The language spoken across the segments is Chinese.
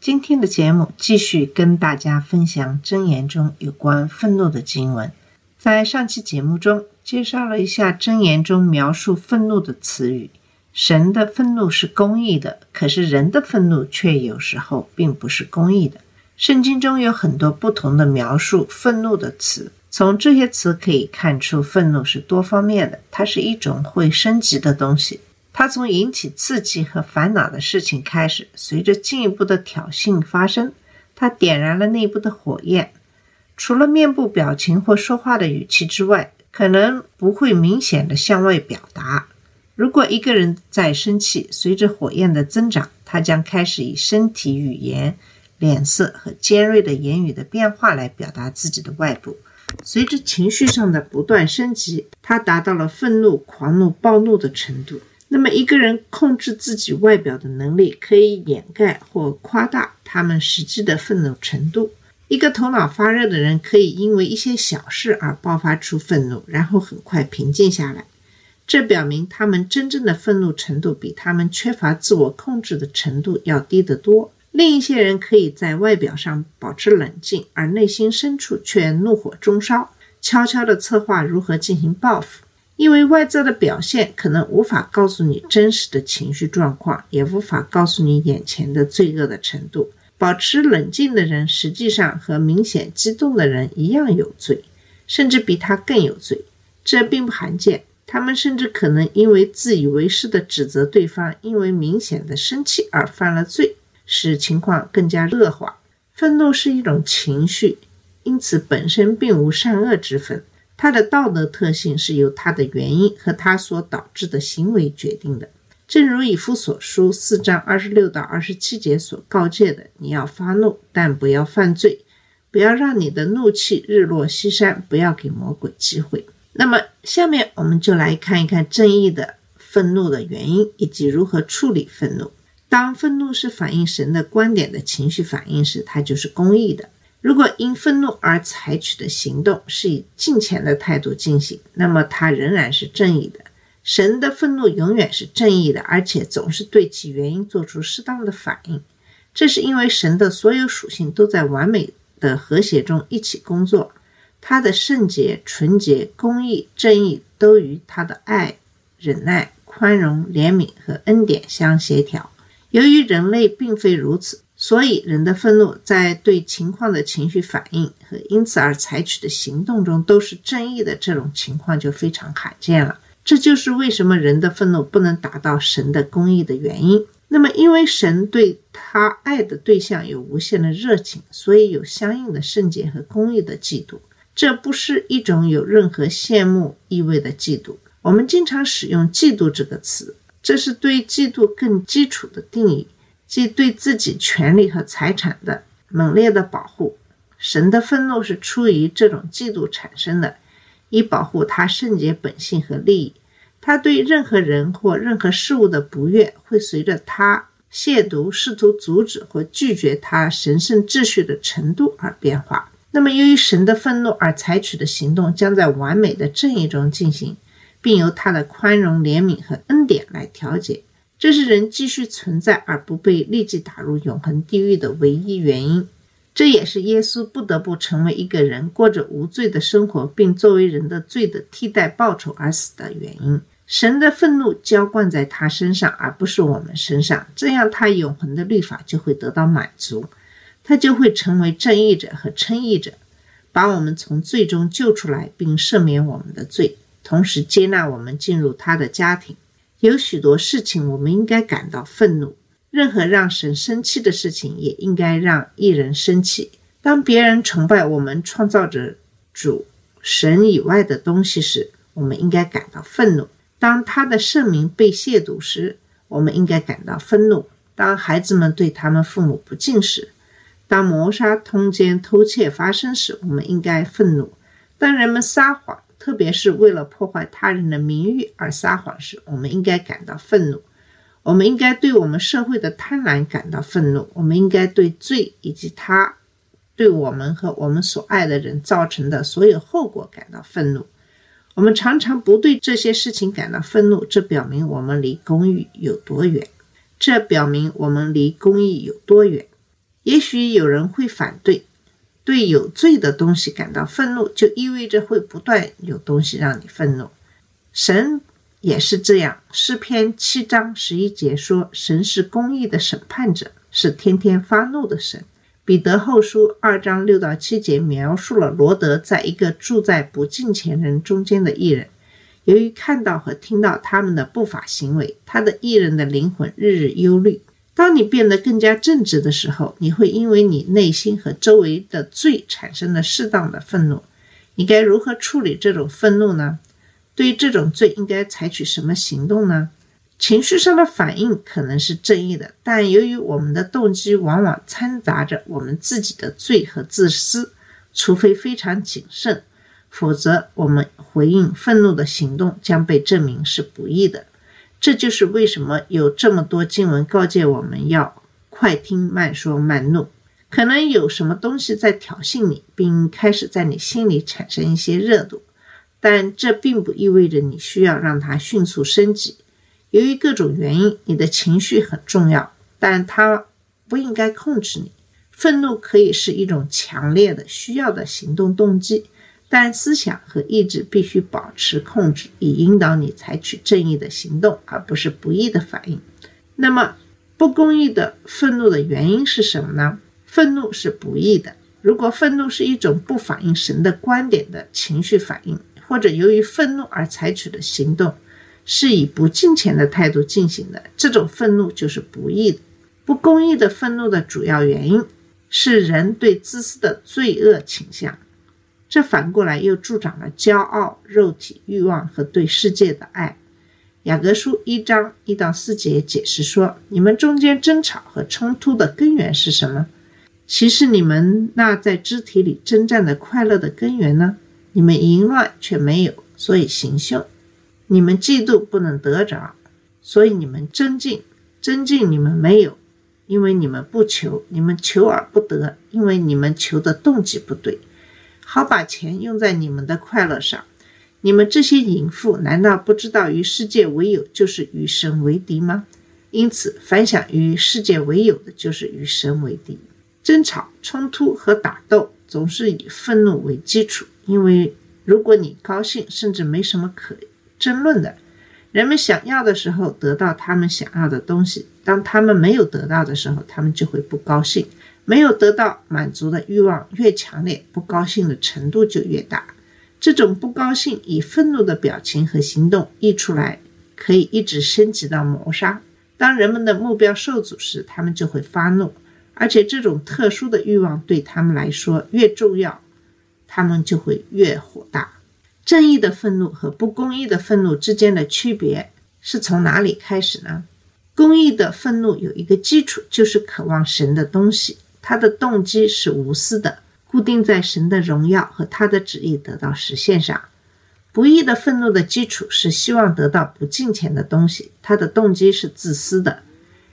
今天的节目继续跟大家分享箴言中有关愤怒的经文。在上期节目中介绍了一下箴言中描述愤怒的词语。神的愤怒是公义的，可是人的愤怒却有时候并不是公义的。圣经中有很多不同的描述愤怒的词，从这些词可以看出，愤怒是多方面的，它是一种会升级的东西。它从引起刺激和烦恼的事情开始，随着进一步的挑衅发生，它点燃了内部的火焰。除了面部表情或说话的语气之外，可能不会明显的向外表达。如果一个人在生气，随着火焰的增长，他将开始以身体语言、脸色和尖锐的言语的变化来表达自己的外部。随着情绪上的不断升级，他达到了愤怒、狂怒、暴怒的程度。那么，一个人控制自己外表的能力，可以掩盖或夸大他们实际的愤怒程度。一个头脑发热的人，可以因为一些小事而爆发出愤怒，然后很快平静下来。这表明他们真正的愤怒程度比他们缺乏自我控制的程度要低得多。另一些人可以在外表上保持冷静，而内心深处却怒火中烧，悄悄地策划如何进行报复。因为外在的表现可能无法告诉你真实的情绪状况，也无法告诉你眼前的罪恶的程度。保持冷静的人，实际上和明显激动的人一样有罪，甚至比他更有罪。这并不罕见。他们甚至可能因为自以为是的指责对方，因为明显的生气而犯了罪，使情况更加恶化。愤怒是一种情绪，因此本身并无善恶之分。它的道德特性是由它的原因和它所导致的行为决定的。正如以夫所书四章二十六到二十七节所告诫的：“你要发怒，但不要犯罪；不要让你的怒气日落西山，不要给魔鬼机会。”那么，下面我们就来看一看正义的愤怒的原因以及如何处理愤怒。当愤怒是反映神的观点的情绪反应时，它就是公义的。如果因愤怒而采取的行动是以敬虔的态度进行，那么它仍然是正义的。神的愤怒永远是正义的，而且总是对其原因做出适当的反应。这是因为神的所有属性都在完美的和谐中一起工作。他的圣洁、纯洁、公义、正义都与他的爱、忍耐、宽容、怜悯和恩典相协调。由于人类并非如此，所以人的愤怒在对情况的情绪反应和因此而采取的行动中都是正义的，这种情况就非常罕见了。这就是为什么人的愤怒不能达到神的公义的原因。那么，因为神对他爱的对象有无限的热情，所以有相应的圣洁和公义的嫉妒。这不是一种有任何羡慕意味的嫉妒。我们经常使用“嫉妒”这个词，这是对嫉妒更基础的定义，即对自己权利和财产的猛烈的保护。神的愤怒是出于这种嫉妒产生的，以保护他圣洁本性和利益。他对任何人或任何事物的不悦，会随着他亵渎、试图阻止或拒绝他神圣秩序的程度而变化。那么，由于神的愤怒而采取的行动将在完美的正义中进行，并由他的宽容、怜悯和恩典来调节，这是人继续存在而不被立即打入永恒地狱的唯一原因。这也是耶稣不得不成为一个人，过着无罪的生活，并作为人的罪的替代报酬而死的原因。神的愤怒浇灌在他身上，而不是我们身上，这样他永恒的律法就会得到满足。他就会成为正义者和称义者，把我们从罪中救出来，并赦免我们的罪，同时接纳我们进入他的家庭。有许多事情我们应该感到愤怒，任何让神生气的事情也应该让一人生气。当别人崇拜我们创造者主神以外的东西时，我们应该感到愤怒；当他的圣名被亵渎时，我们应该感到愤怒；当孩子们对他们父母不敬时，当谋杀、通奸、偷窃发生时，我们应该愤怒；当人们撒谎，特别是为了破坏他人的名誉而撒谎时，我们应该感到愤怒。我们应该对我们社会的贪婪感到愤怒。我们应该对罪以及他对我们和我们所爱的人造成的所有后果感到愤怒。我们常常不对这些事情感到愤怒，这表明我们离公义有多远。这表明我们离公义有多远。也许有人会反对，对有罪的东西感到愤怒，就意味着会不断有东西让你愤怒。神也是这样。诗篇七章十一节说：“神是公义的审判者，是天天发怒的神。”彼得后书二章六到七节描述了罗德在一个住在不敬虔人中间的艺人，由于看到和听到他们的不法行为，他的艺人的灵魂日日忧虑。当你变得更加正直的时候，你会因为你内心和周围的罪产生了适当的愤怒。你该如何处理这种愤怒呢？对于这种罪，应该采取什么行动呢？情绪上的反应可能是正义的，但由于我们的动机往往掺杂着我们自己的罪和自私，除非非常谨慎，否则我们回应愤怒的行动将被证明是不义的。这就是为什么有这么多经文告诫我们要快听慢说慢怒。可能有什么东西在挑衅你，并开始在你心里产生一些热度，但这并不意味着你需要让它迅速升级。由于各种原因，你的情绪很重要，但它不应该控制你。愤怒可以是一种强烈的需要的行动动机。但思想和意志必须保持控制，以引导你采取正义的行动，而不是不义的反应。那么，不公义的愤怒的原因是什么呢？愤怒是不义的。如果愤怒是一种不反映神的观点的情绪反应，或者由于愤怒而采取的行动是以不敬虔的态度进行的，这种愤怒就是不义的。不公义的愤怒的主要原因是人对自私的罪恶倾向。这反过来又助长了骄傲、肉体欲望和对世界的爱。雅各书一章一到四节解释说：“你们中间争吵和冲突的根源是什么？其实你们那在肢体里征战的快乐的根源呢？你们淫乱却没有，所以行凶；你们嫉妒不能得着，所以你们增进；增进你们没有，因为你们不求；你们求而不得，因为你们求的动机不对。”好把钱用在你们的快乐上，你们这些淫妇难道不知道与世界为友就是与神为敌吗？因此，凡想与世界为友的，就是与神为敌。争吵、冲突和打斗总是以愤怒为基础，因为如果你高兴，甚至没什么可争论的。人们想要的时候得到他们想要的东西，当他们没有得到的时候，他们就会不高兴。没有得到满足的欲望越强烈，不高兴的程度就越大。这种不高兴以愤怒的表情和行动溢出来，可以一直升级到谋杀。当人们的目标受阻时，他们就会发怒，而且这种特殊的欲望对他们来说越重要，他们就会越火大。正义的愤怒和不公义的愤怒之间的区别是从哪里开始呢？公义的愤怒有一个基础，就是渴望神的东西。他的动机是无私的，固定在神的荣耀和他的旨意得到实现上。不义的愤怒的基础是希望得到不敬虔的东西，他的动机是自私的。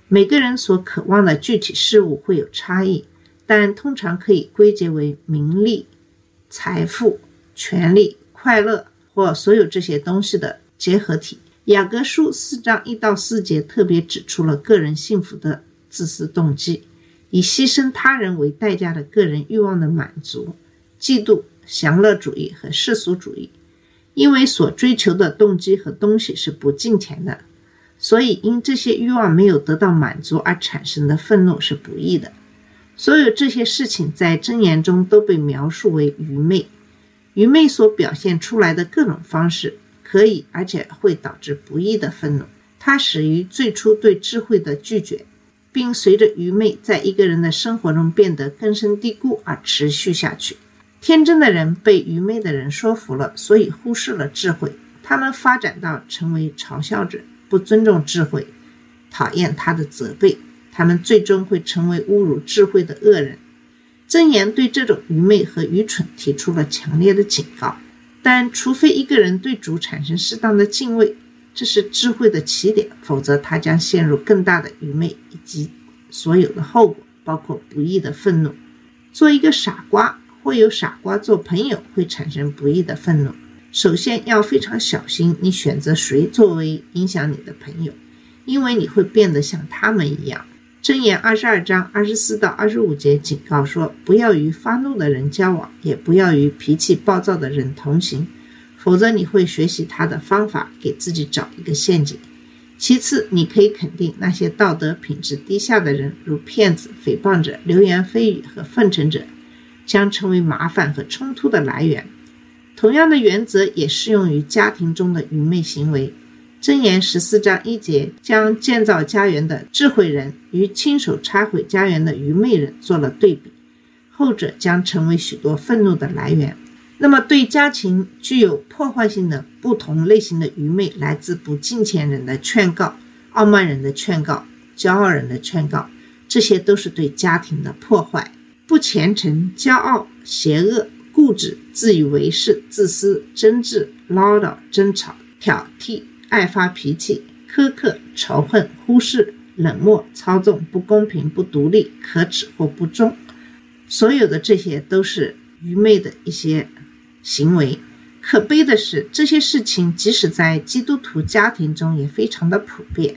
每个人所渴望的具体事物会有差异，但通常可以归结为名利、财富、权力、快乐或所有这些东西的结合体。雅各书四章一到四节特别指出了个人幸福的自私动机。以牺牲他人为代价的个人欲望的满足、嫉妒、享乐主义和世俗主义，因为所追求的动机和东西是不敬虔的，所以因这些欲望没有得到满足而产生的愤怒是不义的。所有这些事情在箴言中都被描述为愚昧。愚昧所表现出来的各种方式，可以而且会导致不义的愤怒。它始于最初对智慧的拒绝。并随着愚昧在一个人的生活中变得根深蒂固而持续下去。天真的人被愚昧的人说服了，所以忽视了智慧。他们发展到成为嘲笑者，不尊重智慧，讨厌他的责备。他们最终会成为侮辱智慧的恶人。箴言对这种愚昧和愚蠢提出了强烈的警告。但除非一个人对主产生适当的敬畏，这是智慧的起点，否则他将陷入更大的愚昧以及所有的后果，包括不义的愤怒。做一个傻瓜，或有傻瓜做朋友，会产生不义的愤怒。首先要非常小心，你选择谁作为影响你的朋友，因为你会变得像他们一样。箴言二十二章二十四到二十五节警告说：不要与发怒的人交往，也不要与脾气暴躁的人同行，否则你会学习他的方法，给自己找一个陷阱。其次，你可以肯定那些道德品质低下的人，如骗子、诽谤者、流言蜚语和奉承者，将成为麻烦和冲突的来源。同样的原则也适用于家庭中的愚昧行为。箴言十四章一节将建造家园的智慧人与亲手拆毁家园的愚昧人做了对比，后者将成为许多愤怒的来源。那么，对家庭具有破坏性的不同类型的愚昧，来自不敬虔人的劝告、傲慢人的劝告、骄傲人的劝告，这些都是对家庭的破坏。不虔诚、骄傲、邪恶、固执、自以为是、自私、争执、唠叨、争吵、挑剔。爱发脾气、苛刻、仇恨、忽视、冷漠、操纵、不公平、不独立、可耻或不忠，所有的这些都是愚昧的一些行为。可悲的是，这些事情即使在基督徒家庭中也非常的普遍。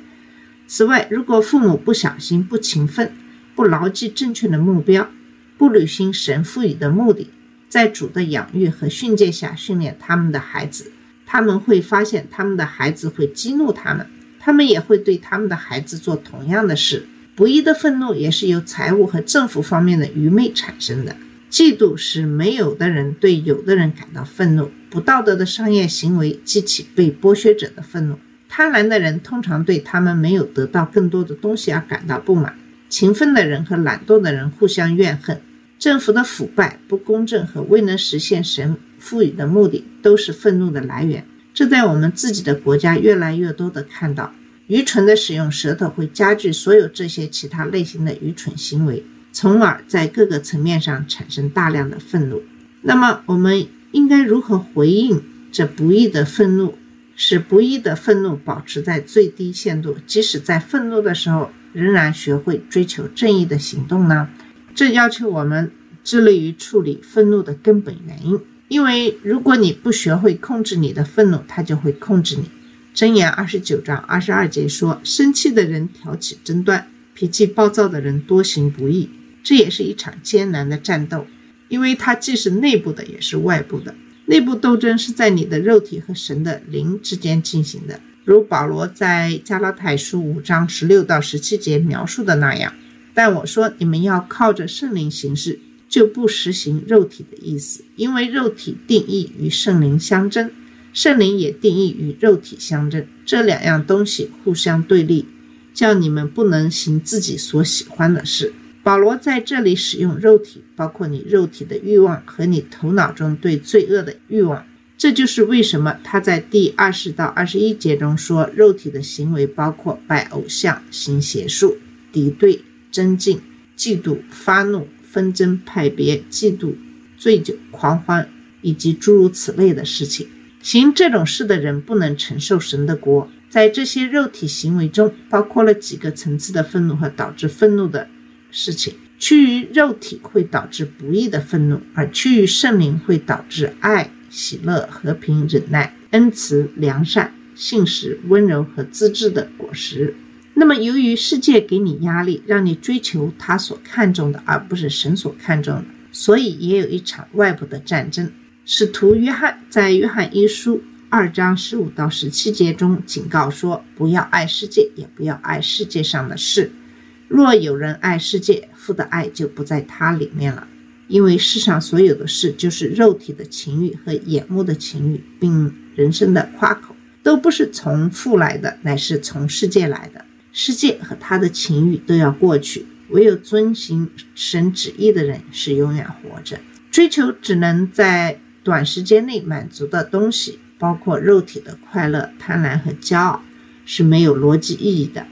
此外，如果父母不小心、不勤奋、不牢记正确的目标、不履行神赋予的目的，在主的养育和训诫下训练他们的孩子。他们会发现，他们的孩子会激怒他们，他们也会对他们的孩子做同样的事。不义的愤怒也是由财务和政府方面的愚昧产生的。嫉妒使没有的人对有的人感到愤怒，不道德的商业行为激起被剥削者的愤怒。贪婪的人通常对他们没有得到更多的东西而感到不满。勤奋的人和懒惰的人互相怨恨。政府的腐败、不公正和未能实现神赋予的目的，都是愤怒的来源。这在我们自己的国家越来越多的看到。愚蠢的使用舌头会加剧所有这些其他类型的愚蠢行为，从而在各个层面上产生大量的愤怒。那么，我们应该如何回应这不义的愤怒，使不义的愤怒保持在最低限度，即使在愤怒的时候，仍然学会追求正义的行动呢？这要求我们致力于处理愤怒的根本原因，因为如果你不学会控制你的愤怒，它就会控制你。箴言二十九章二十二节说：“生气的人挑起争端，脾气暴躁的人多行不义。”这也是一场艰难的战斗，因为它既是内部的，也是外部的。内部斗争是在你的肉体和神的灵之间进行的，如保罗在加拉太书五章十六到十七节描述的那样。但我说，你们要靠着圣灵行事，就不实行肉体的意思，因为肉体定义与圣灵相争，圣灵也定义与肉体相争，这两样东西互相对立，叫你们不能行自己所喜欢的事。保罗在这里使用肉体，包括你肉体的欲望和你头脑中对罪恶的欲望。这就是为什么他在第二十到二十一节中说，肉体的行为包括拜偶像、行邪术、敌对。增进、嫉妒、发怒、纷争、派别、嫉妒、醉酒、狂欢，以及诸如此类的事情。行这种事的人不能承受神的国。在这些肉体行为中，包括了几个层次的愤怒和导致愤怒的事情。趋于肉体会导致不义的愤怒，而趋于圣灵会导致爱、喜乐、和平、忍耐、恩慈、良善、信实、温柔和自制的果实。那么，由于世界给你压力，让你追求他所看重的，而不是神所看重的，所以也有一场外部的战争。使徒约翰在约翰一书二章十五到十七节中警告说：“不要爱世界，也不要爱世界上的事。若有人爱世界，父的爱就不在他里面了。因为世上所有的事，就是肉体的情欲和眼目的情欲，并人生的夸口，都不是从父来的，乃是从世界来的。”世界和他的情欲都要过去，唯有遵行神旨意的人是永远活着。追求只能在短时间内满足的东西，包括肉体的快乐、贪婪和骄傲，是没有逻辑意义的。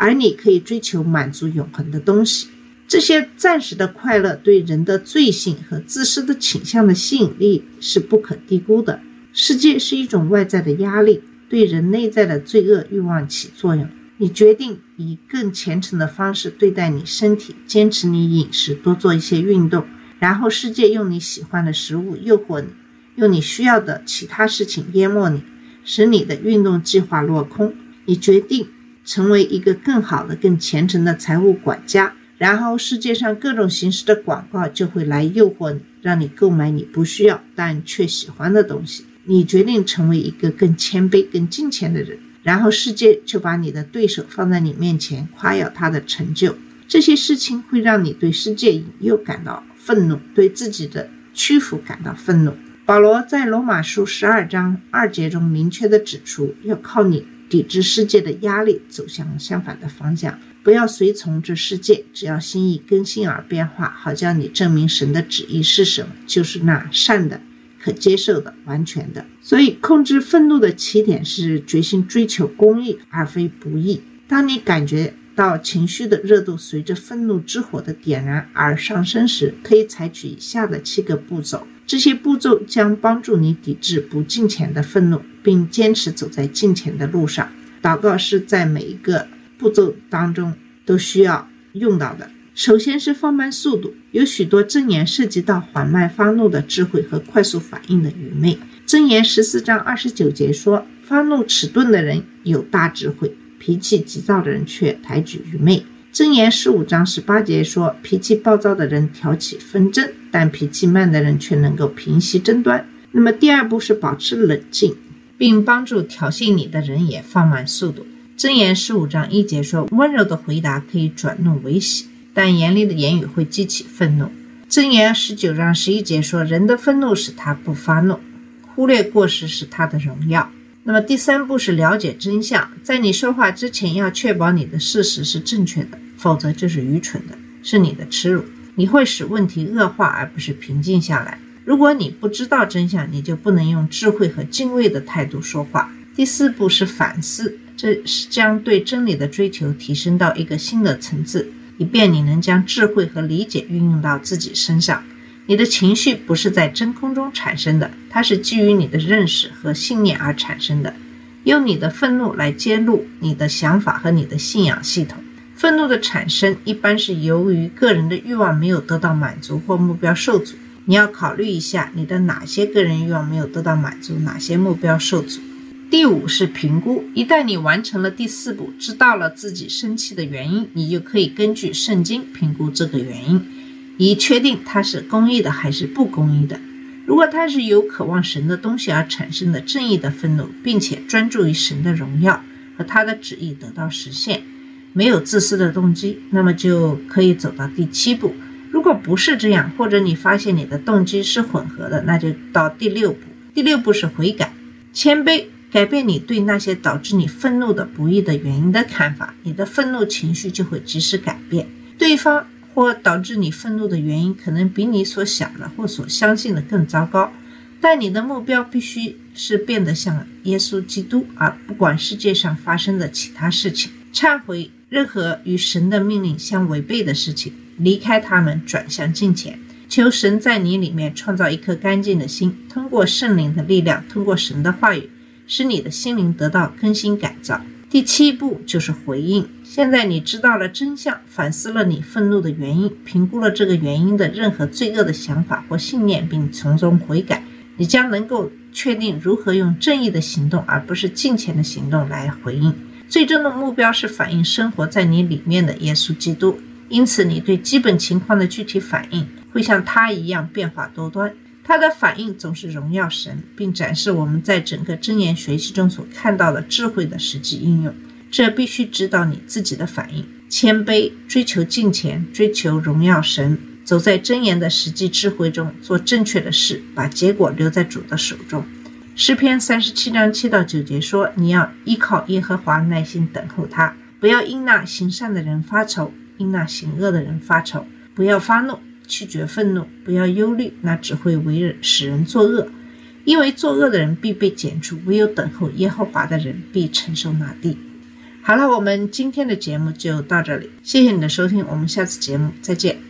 而你可以追求满足永恒的东西，这些暂时的快乐对人的罪性和自私的倾向的吸引力是不可低估的。世界是一种外在的压力，对人内在的罪恶欲望起作用。你决定以更虔诚的方式对待你身体，坚持你饮食，多做一些运动，然后世界用你喜欢的食物诱惑你，用你需要的其他事情淹没你，使你的运动计划落空。你决定成为一个更好的、更虔诚的财务管家。然后世界上各种形式的广告就会来诱惑你，让你购买你不需要但却喜欢的东西。你决定成为一个更谦卑、更金钱的人，然后世界就把你的对手放在你面前，夸耀他的成就。这些事情会让你对世界引诱感到愤怒，对自己的屈服感到愤怒。保罗在罗马书十二章二节中明确地指出，要靠你抵制世界的压力，走向相反的方向。不要随从这世界，只要心意更新而变化，好叫你证明神的旨意是什么，就是那善的、可接受的、完全的。所以，控制愤怒的起点是决心追求公义，而非不义。当你感觉到情绪的热度随着愤怒之火的点燃而上升时，可以采取以下的七个步骤。这些步骤将帮助你抵制不敬虔的愤怒，并坚持走在敬虔的路上。祷告是在每一个。步骤当中都需要用到的。首先是放慢速度，有许多箴言涉及到缓慢发怒的智慧和快速反应的愚昧。箴言十四章二十九节说：“发怒迟钝的人有大智慧，脾气急躁的人却抬举愚昧。”箴言十五章十八节说：“脾气暴躁的人挑起纷争，但脾气慢的人却能够平息争端。”那么第二步是保持冷静，并帮助挑衅你的人也放慢速度。箴言十五章一节说：“温柔的回答可以转怒为喜，但严厉的言语会激起愤怒。”箴言十九章十一节说：“人的愤怒使他不发怒，忽略过失是他的荣耀。”那么第三步是了解真相，在你说话之前要确保你的事实是正确的，否则就是愚蠢的，是你的耻辱，你会使问题恶化而不是平静下来。如果你不知道真相，你就不能用智慧和敬畏的态度说话。第四步是反思。这是将对真理的追求提升到一个新的层次，以便你能将智慧和理解运用到自己身上。你的情绪不是在真空中产生的，它是基于你的认识和信念而产生的。用你的愤怒来揭露你的想法和你的信仰系统。愤怒的产生一般是由于个人的欲望没有得到满足或目标受阻。你要考虑一下你的哪些个人欲望没有得到满足，哪些目标受阻。第五是评估。一旦你完成了第四步，知道了自己生气的原因，你就可以根据圣经评估这个原因，以确定它是公益的还是不公益的。如果它是由渴望神的东西而产生的正义的愤怒，并且专注于神的荣耀和他的旨意得到实现，没有自私的动机，那么就可以走到第七步。如果不是这样，或者你发现你的动机是混合的，那就到第六步。第六步是悔改、谦卑。改变你对那些导致你愤怒的不义的原因的看法，你的愤怒情绪就会及时改变。对方或导致你愤怒的原因可能比你所想的或所相信的更糟糕，但你的目标必须是变得像耶稣基督，而不管世界上发生的其他事情。忏悔任何与神的命令相违背的事情，离开他们，转向近前，求神在你里面创造一颗干净的心，通过圣灵的力量，通过神的话语。使你的心灵得到更新改造。第七步就是回应。现在你知道了真相，反思了你愤怒的原因，评估了这个原因的任何罪恶的想法或信念，并从中悔改，你将能够确定如何用正义的行动，而不是金钱的行动来回应。最终的目标是反映生活在你里面的耶稣基督。因此，你对基本情况的具体反应会像他一样变化多端。他的反应总是荣耀神，并展示我们在整个真言学习中所看到的智慧的实际应用。这必须指导你自己的反应：谦卑、追求敬虔、追求荣耀神，走在真言的实际智慧中，做正确的事，把结果留在主的手中。诗篇三十七章七到九节说：“你要依靠耶和华，耐心等候他，不要因那行善的人发愁，因那行恶的人发愁，不要发怒。”拒绝愤怒，不要忧虑，那只会为人使人作恶。因为作恶的人必被剪除，唯有等候耶和华的人必承受那地。好了，我们今天的节目就到这里，谢谢你的收听，我们下次节目再见。